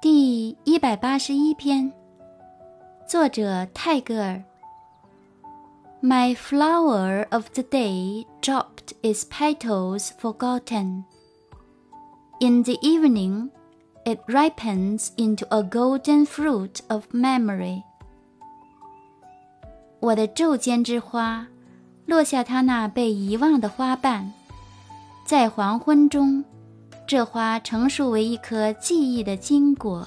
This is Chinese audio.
第一百八十一篇，作者泰戈尔。My flower of the day dropped its petals forgotten. In the evening, it ripens into a golden fruit of memory. 我的昼间之花，落下它那被遗忘的花瓣，在黄昏中。这花成熟为一颗记忆的金果。